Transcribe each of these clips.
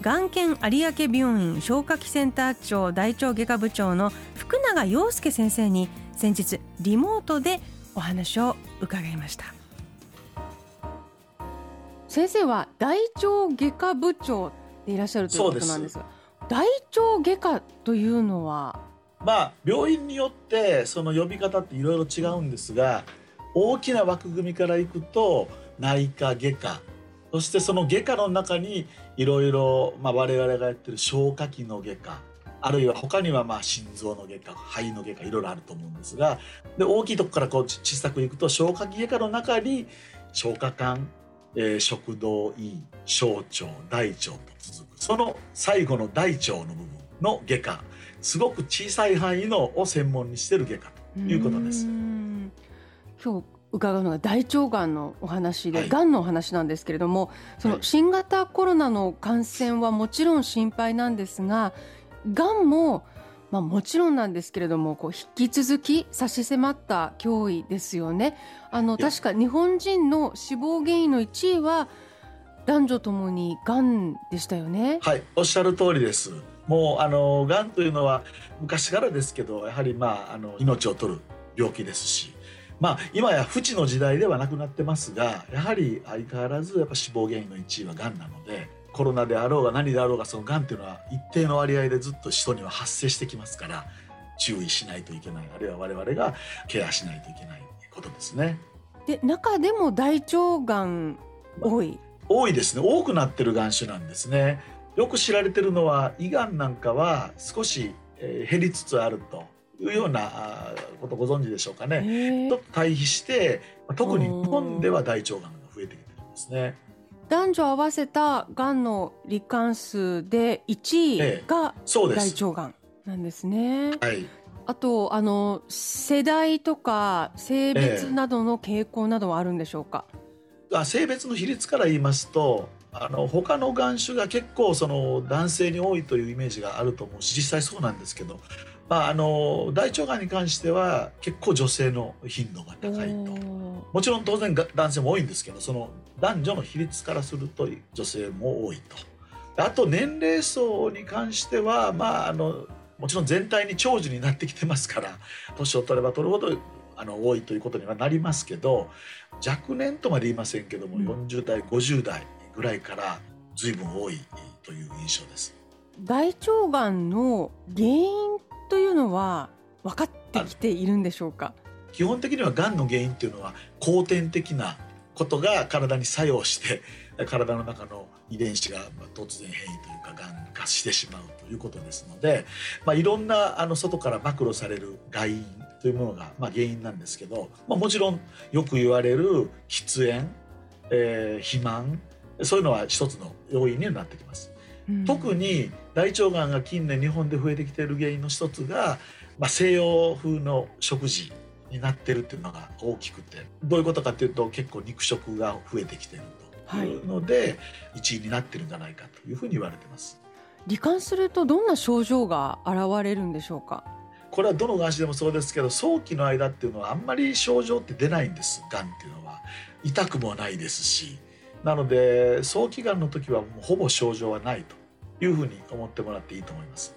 がん研有明病院消化器センター長大腸外科部長の福永陽介先生に先日リモートでお話を伺いました。先生は大腸外科部長でいらっしゃるということなんですが大腸外科というのは？まあ病院によってその呼び方っていろいろ違うんですが大きな枠組みからいくと内科外科そしてその外科の中にいろいろ我々がやってる消化器の外科あるいは他にはまあ心臓の外科肺の外科いろいろあると思うんですがで大きいとこからこう小さくいくと消化器外科の中に消化管、えー、食道胃小腸大腸と続くその最後の大腸の部分の外科すごく小さい範囲のを専門にしてる外科ということです。今日伺うのが大腸がんのお話で、はい、がんのお話なんですけれどもその新型コロナの感染はもちろん心配なんですががんもまあ、もちろんなんですけれどもこう引き続き差し迫った脅威ですよね。あの確か日本人の死亡原因の1位は男女ともにがんでしたよね。はい、おっしゃる通りです。もうあのがんというのは昔からですけどやはりまああの命を取る病気ですしまあ、今や不治の時代ではなくなってますがやはり相変わらずやっぱ死亡原因の1位はがんなのでコロナであろうが何であろうがそのがんっていうのは一定の割合でずっと人には発生してきますから注意しないといけないあるいは我々がケアしないといけないことですね。で中でも大腸がん多い、多いですね多くなってるがん種なんですね。よく知られてるのは胃がんなんかは少し、えー、減りつつあるというようなことご存知でしょうかね。と対比して特に日本では大腸がんが増えてきてるんですね。男女合わせたがんの罹患数で1位が大腸がんなんですね。はい、あとあの世代とか性別などの傾向などはあるんでしょうか、えー、性別の比率から言いますとあの他の眼種が結構その男性に多いというイメージがあると思うし実際そうなんですけどまあ、あの大腸がんに関しては結構女性の頻度が高いと。もちろん当然男性も多いんですけどその男女の比率からすると女性も多いと。あと年齢層に関してはまああのもちろん全体に長寿になってきてますから年を取れば取るほどあの多いということにはなりますけど若年とまで言いませんけども、うん、40代50代ぐらいから随分多いという印象です。大腸がんの原因というのは分かってきているんでしょうか？基本的にはがんの原因っていうのは後天的なことが体に作用して体の中の遺伝子が突然変異というかがん化してしまうということですので、まあ、いろんなあの外から暴露される外因というものがまあ原因なんですけど、まあ、もちろんよく言われる喫煙、えー、肥満そういうのは一つの要因になってきます。特に大腸がんが近年日本で増えてきている原因の一つが、まあ、西洋風の食事になってるっていうのが大きくてどういうことかっていうと結構肉食が増えてきてるというので、はい、1位になってるんじゃないかというふうに言われてます。罹患するとどんな症状が現れるんでしょうか？これはどのがんでもそうですけど早期の間っていうのはあんまり症状って出ないんですがんっていうのは。痛くもないですし。なので早期がんの時はもうほぼ症状はないというふうに思ってもらっていいと思います。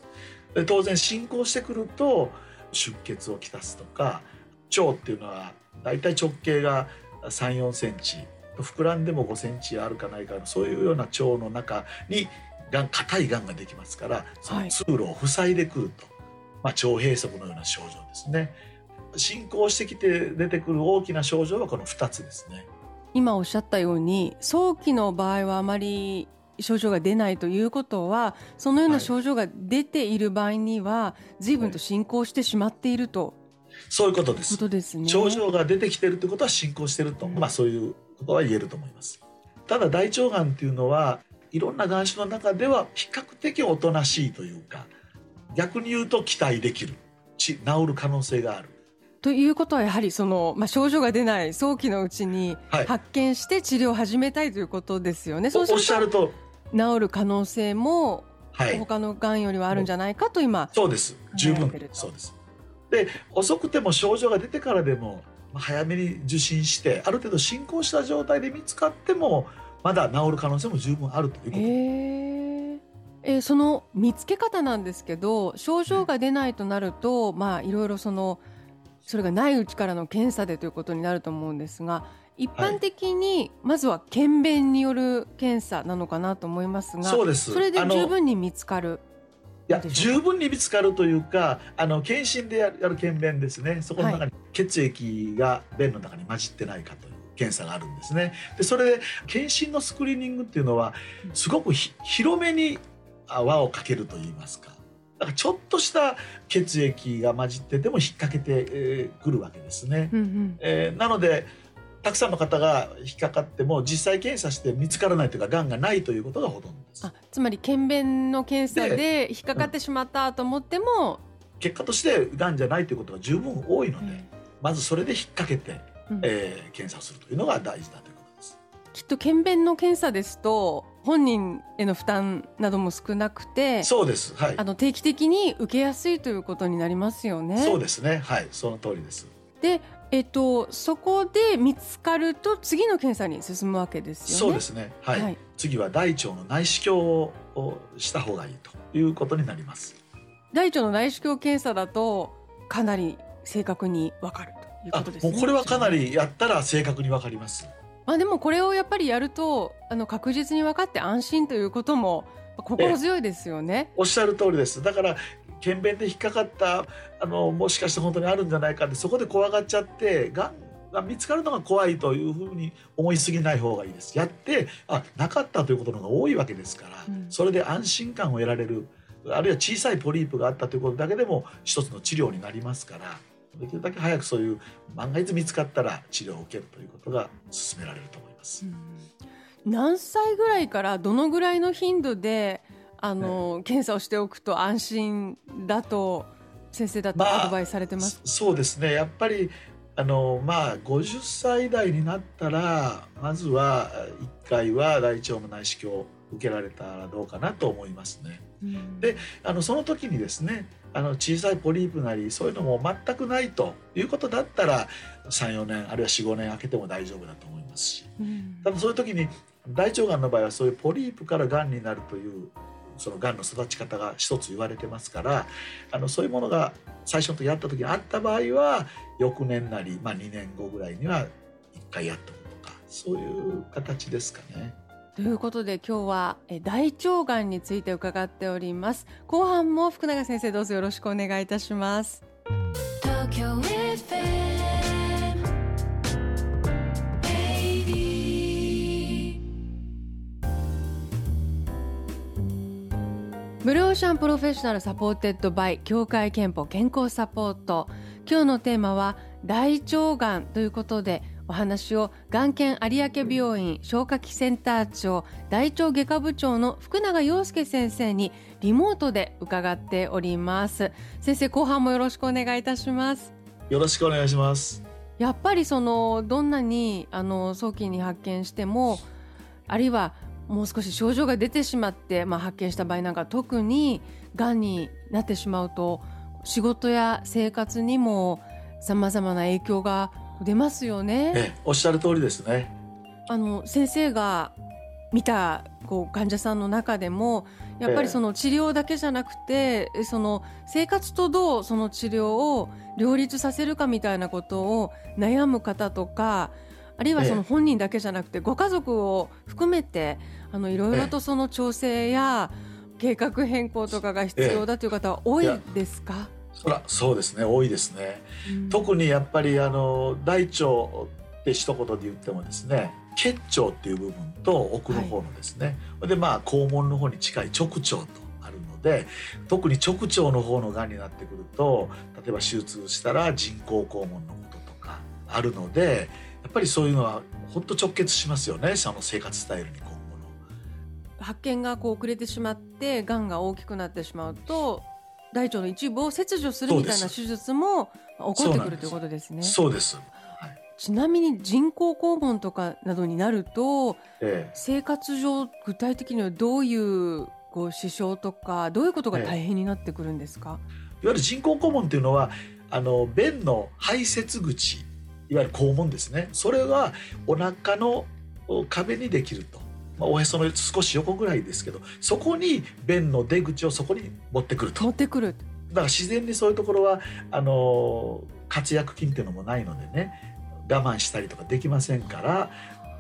で当然進行してくると出血をきたすとか腸っていうのはだいたい直径が3 4センチ膨らんでも5センチあるかないかそういうような腸の中にがん硬いがんができますからその通路を塞いでくると、はい、まあ、腸閉塞のような症状ですね。進行してきて出てくる大きな症状はこの2つですね。今おっしゃったように早期の場合はあまり症状が出ないということはそのような症状が出ている場合には随分と進行してしまっていると、そういうことです。ですね、症状が出てきているということは進行していると、まあそういうことは言えると思います。ただ大腸がんっていうのはいろんな眼種の中では比較的おとなしいというか逆に言うと期待できる治る可能性がある。ということはやはりその、まあ、症状が出ない早期のうちに発見して治療を始めたいということですよね。はい、おっしゃると治る可能性も他のがんよりはあるんじゃないかと今、そうです。十分。そうです。で遅くても症状が出てからでも早めに受診してある程度進行した状態で見つかってもまだ治る可能性も十分あるということ。ええー、その見つけ方なんですけど症状が出ないとなると、まあいろいろそのそれがないうちからの検査でということになると思うんですが一般的にまずは検便による検査なのかなと思いますがそうです。それで十分に見つかる。いや十分に見つかるというかあの検診でやる検便ですね。そこの中に血液が便の中に混じってないかという検査があるんですね。でそれで検診のスクリーニングっていうのはすごく広めに輪をかけるといいますか。だからちょっとした血液が混じってても引っ掛けてくるわけですね。うんうん、えー、なのでたくさんの方が引っかかっても実際検査して見つからないというかがんがないということがほとんどです。あつまり検便の検査で引っかかってしまったと思っても、うん、結果としてがんじゃないということが十分多いので、うん、まずそれで引っ掛けて、うん、えー、検査をするというのが大事だということです。きっと検便の検査ですと本人への負担なども少なくてそうです、はい、あの定期的に受けやすいということになりますよね。そうですね。はい。その通りです。でえっと、そこで見つかると次の検査に進むわけですよね。そうですね。はい。はい、次は大腸の内視鏡をした方がいいということになります。大腸の内視鏡検査だとかなり正確にわかるということですね。もうこれはかなりやったら正確にわかります。まあでもこれをやっぱりやるとあの確実に分かって安心ということも心強いですよね。おっしゃる通りです。だから検便で引っかかったあのもしかして本当にあるんじゃないかってそこで怖がっちゃってがんが見つかるのが怖いというふうに思いすぎない方がいいです。やってあなかったということのが多いわけですから、うん、それで安心感を得られるあるいは小さいポリープがあったということだけでも一つの治療になりますからできるだけ早くそういう万が一見つかったら治療を受けるということが進められると思います。うん、何歳ぐらいからどのぐらいの頻度であの、ね、検査をしておくと安心だと先生だとアドバイスされてます、まあ、そうですね。やっぱりあのまあ50歳代になったらまずは1回は大腸の内視鏡を受けられたらどうかなと思いますね。うん、であのその時にですねあの小さいポリープなりそういうのも全くないということだったら34年あるいは45年空けても大丈夫だと思いますし、うん、ただそういう時に大腸がんの場合はそういうポリープからがんになるというそのがんの育ち方が一つ言われてますからあのそういうものが最初の時やった時にあった場合は翌年なり、まあ、2年後ぐらいには1回やっとくとかそういう形ですかね。ということで今日は大腸がんについて伺っております後半も福永先生どうぞよろしくお願いいたしますブルーオーシャン professional supported by 協会けんぽ健康サポート。今日のテーマは大腸がんということでお話を眼研有明病院消化器センター長大腸外科部長の福永陽介先生にリモートで伺っております。先生後半もよろしくお願いいたします。よろしくお願いします。やっぱりそのどんなにあの早期に発見してもあるいはもう少し症状が出てしまって、まあ、発見した場合なんか特にがんになってしまうと仕事や生活にもさまざまな影響が出ますよね。えおっしゃる通りですね。あの先生が見たこう患者さんの中でもやっぱりその治療だけじゃなくて、えその生活とどうその治療を両立させるかみたいなことを悩む方とかあるいはその本人だけじゃなくてご家族を含めてあのいろいろとその調整や計画変更とかが必要だという方は多いですか？そらそうですね。多いですね、うん、特にやっぱりあの大腸って一言で言ってもですね結腸っていう部分と奥の方のですね、はい、でまあ肛門の方に近い直腸とあるので特に直腸の方のがんになってくると例えば手術したら人工肛門のこととかあるのでやっぱりそういうのは本当直結しますよねその生活スタイルに発見がこう遅れてしまってがんが大きくなってしまうと大腸の一部を切除するみたいな手術も起こってくるということですね。そうです。ちなみに人工肛門とかなどになると、ええ、生活上具体的にはどういうこう支障とかどういうことが大変になってくるんですか、え、いわゆる人工肛門っていうのはあの便の排泄口いわゆる肛門ですね。それはお腹の壁にできると。まあ、おへその少し横ぐらいですけどそこに便の出口をそこに持ってくると。持ってくる。だから自然にそういうところはあの活躍筋っていうのもないのでね我慢したりとかできませんから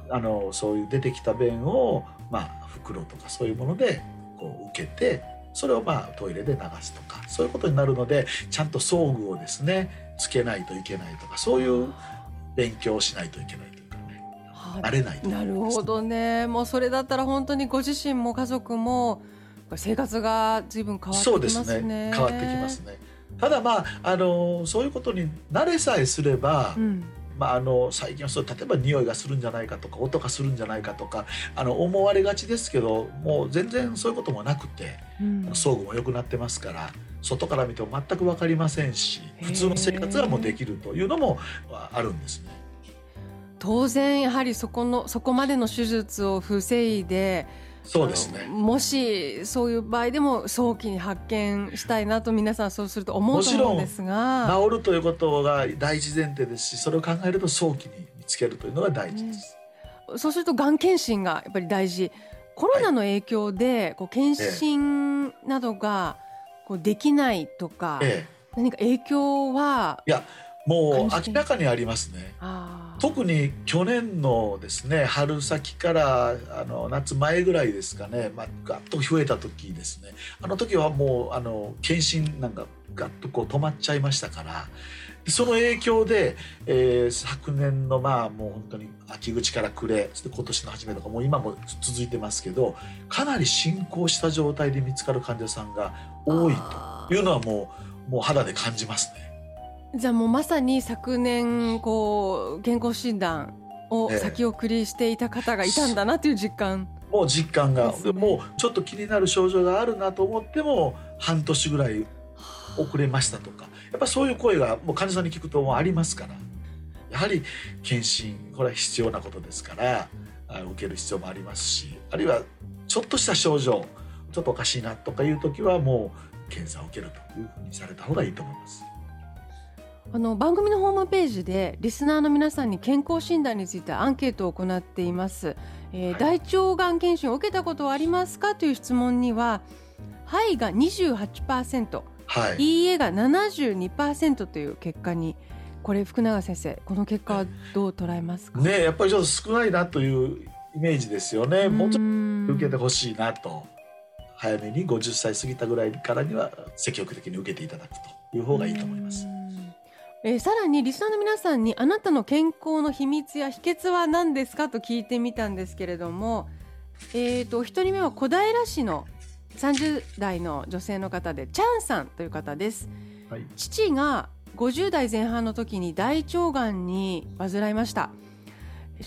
あのそういう出てきた便を、まあ、袋とかそういうものでこう受けてそれをまあトイレで流すとかそういうことになるのでちゃんと装具をですねつけないといけないとかそういう勉強をしないといけないというかね慣れないとなるほどね。もうそれだったら本当にご自身も家族も生活が随分変わってきますね。そうですね。変わってきますね。ただまああのそういうことに慣れさえすれば、うん。まあ、あの最近はそう例えば匂いがするんじゃないかとか音がするんじゃないかとかあの思われがちですけどもう全然そういうこともなくて、うん、装具も良くなってますから外から見ても全く分かりませんし普通の生活はもうできるというのもあるんですね。当然やはりそこのそこまでの手術を防いでそうですね。もしそういう場合でも早期に発見したいなと皆さんそうすると思うと思うんですが。治るということが第一前提ですしそれを考えると早期に見つけるというのが大事です、ね、そうするとがん検診がやっぱり大事。コロナの影響でこう検診などがこうできないとか、ええ、何か影響はいやもう明らかにありますね。特に去年のですね春先からあの夏前ぐらいですかね、まあ、ガッと増えた時ですね。あの時はもうあの検診なんかガッとこう止まっちゃいましたからその影響で、えー、昨年のまあもう本当に秋口から暮れ今年の初めとかもう今も続いてますけどかなり進行した状態で見つかる患者さんが多いというのはもうもう肌で感じますね。じゃあもうまさに昨年こう健康診断を先送りしていた方がいたんだなという実感、ええ、もう実感が、ね、もうちょっと気になる症状があるなと思っても半年ぐらい遅れましたとかやっぱそういう声がもう患者さんに聞くともありますから。やはり検診これは必要なことですから受ける必要もありますしあるいはちょっとした症状ちょっとおかしいなとかいう時はもう検査を受けるというふうにされた方がいいと思います。あの番組のホームページでリスナーの皆さんに健康診断についてアンケートを行っています、えー、はい、大腸がん検診を受けたことはありますかという質問には「はい」が28%「はい、いいえ」が72%という結果にこれ福永先生この結果はどう捉えますか？ねやっぱりちょっと少ないなというイメージですよね。もうちょっと受けてほしいなと早めに50歳過ぎたぐらいからには積極的に受けていただくという方がいいと思います。えー、さらにリスナーの皆さんにあなたの健康の秘密や秘訣は何ですかと聞いてみたんですけれども、えーと、1人目は小平市の30代の女性の方でチャンさんという方です、はい、父が50代前半の時に大腸がんに患いました。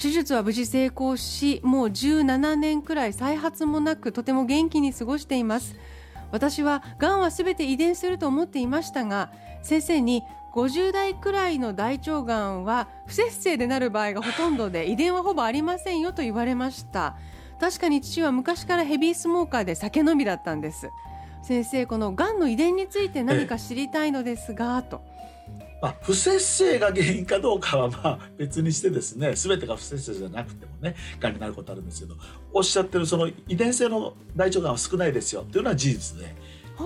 手術は無事成功しもう17年くらい再発もなくとても元気に過ごしています。私はがんは全て遺伝すると思っていましたが先生に50代くらいの大腸がんは不摂生でなる場合がほとんどで遺伝はほぼありませんよと言われました確かに父は昔からヘビースモーカーで酒飲みだったんです。先生このがんの遺伝について何か知りたいのですがと。まあ、不摂生が原因かどうかはまあ別にしてですね全てが不摂生じゃなくてもねがんになることあるんですけどおっしゃってるその遺伝性の大腸がんは少ないですよっていうのは事実で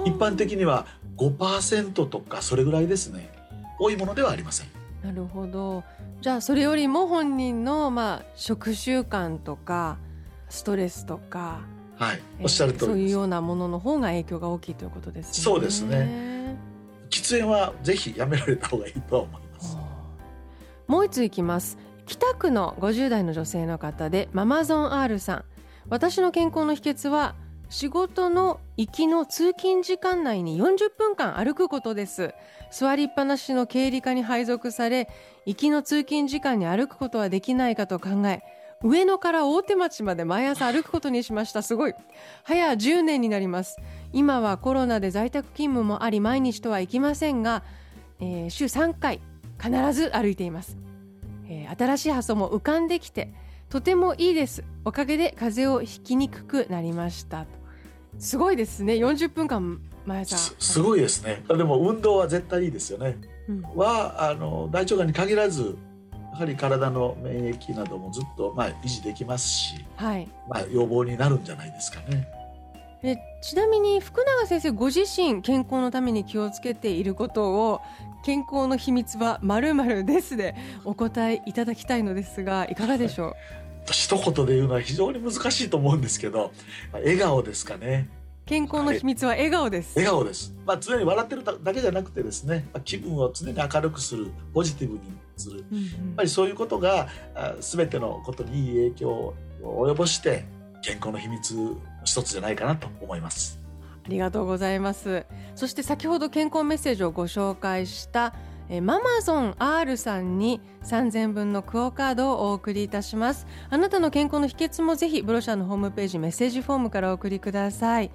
一般的には5%とかそれぐらいですね。多いものではありません。なるほど。じゃあそれよりも本人のまあ食習慣とかストレスとか、はい、おっしゃる通り、そういうようなものの方が影響が大きいということですね。そうですね。喫煙はぜひやめられた方がいいと思います。もう一ついきます。北区の50代の女性の方でママゾン R さん。私の健康の秘訣は仕事の行きの通勤時間内に40分間歩くことです座りっぱなしの経理課に配属され行きの通勤時間に歩くことはできないかと考え上野から大手町まで毎朝歩くことにしました。すごい。早10年になります。今はコロナで在宅勤務もあり毎日とはいきませんが、えー、週3回必ず歩いています、えー、新しい発想も浮かんできてとてもいいです。おかげで風邪をひきにくくなりました。すごいですね。40分間毎朝。すごいですね。でも運動は絶対いいですよね、うん、はあの大腸がんに限らずやはり体の免疫などもずっと、まあ、維持できますし、はい。まあ、予防になるんじゃないですかね。えちなみに福永先生ご自身健康のために気をつけていることを健康の秘密はまるですでお答えいただきたいのですがいかがでしょう？一言で言うのは非常に難しいと思うんですけど笑顔ですかね健康の秘密は笑顔です、はい、笑顔です、まあ、常に笑ってるだけじゃなくてですね気分を常に明るくするポジティブにする、うんうん、やっぱりそういうことが全てのことにいい影響を及ぼして健康の秘密の一つじゃないかなと思います。ありがとうございます。そして先ほど健康メッセージをご紹介したえママゾン R さんに3000分のクオカードをお送りいたします。あなたの健康の秘訣もぜひブロシャのホームページメッセージフォームからお送りください。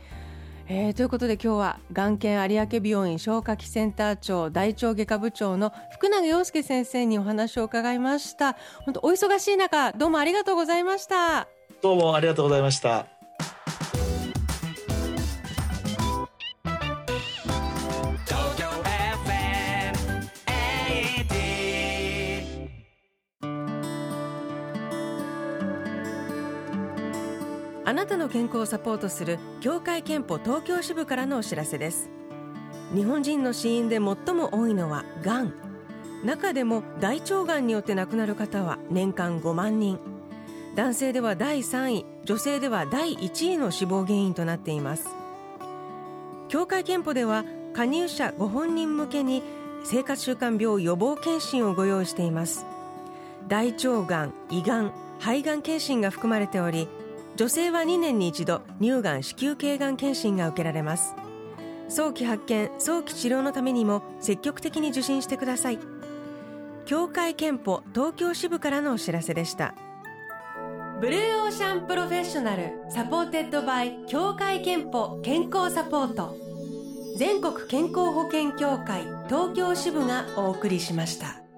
えー、ということで今日は眼研有明病院消化器センター長大腸外科部長の福永陽介先生にお話を伺いました。本当お忙しい中どうもありがとうございました。どうもありがとうございました。あなたの健康をサポートする協会憲法東京支部からのお知らせです。日本人の死因で最も多いのはがん中でも大腸がんによって亡くなる方は年間5万人。男性では第3位女性では第1位の死亡原因となっています。協会憲法では加入者ご本人向けに生活習慣病予防検診をご用意しています。大腸がん胃がん肺がん検診が含まれており女性は2年に一度乳がん子宮頸がん検診が受けられます。早期発見早期治療のためにも積極的に受診してください。協会けんぽ東京支部からのお知らせでした。ブルーオーシャン professional supported by 協会けんぽ健康サポート。全国健康保険協会東京支部がお送りしました。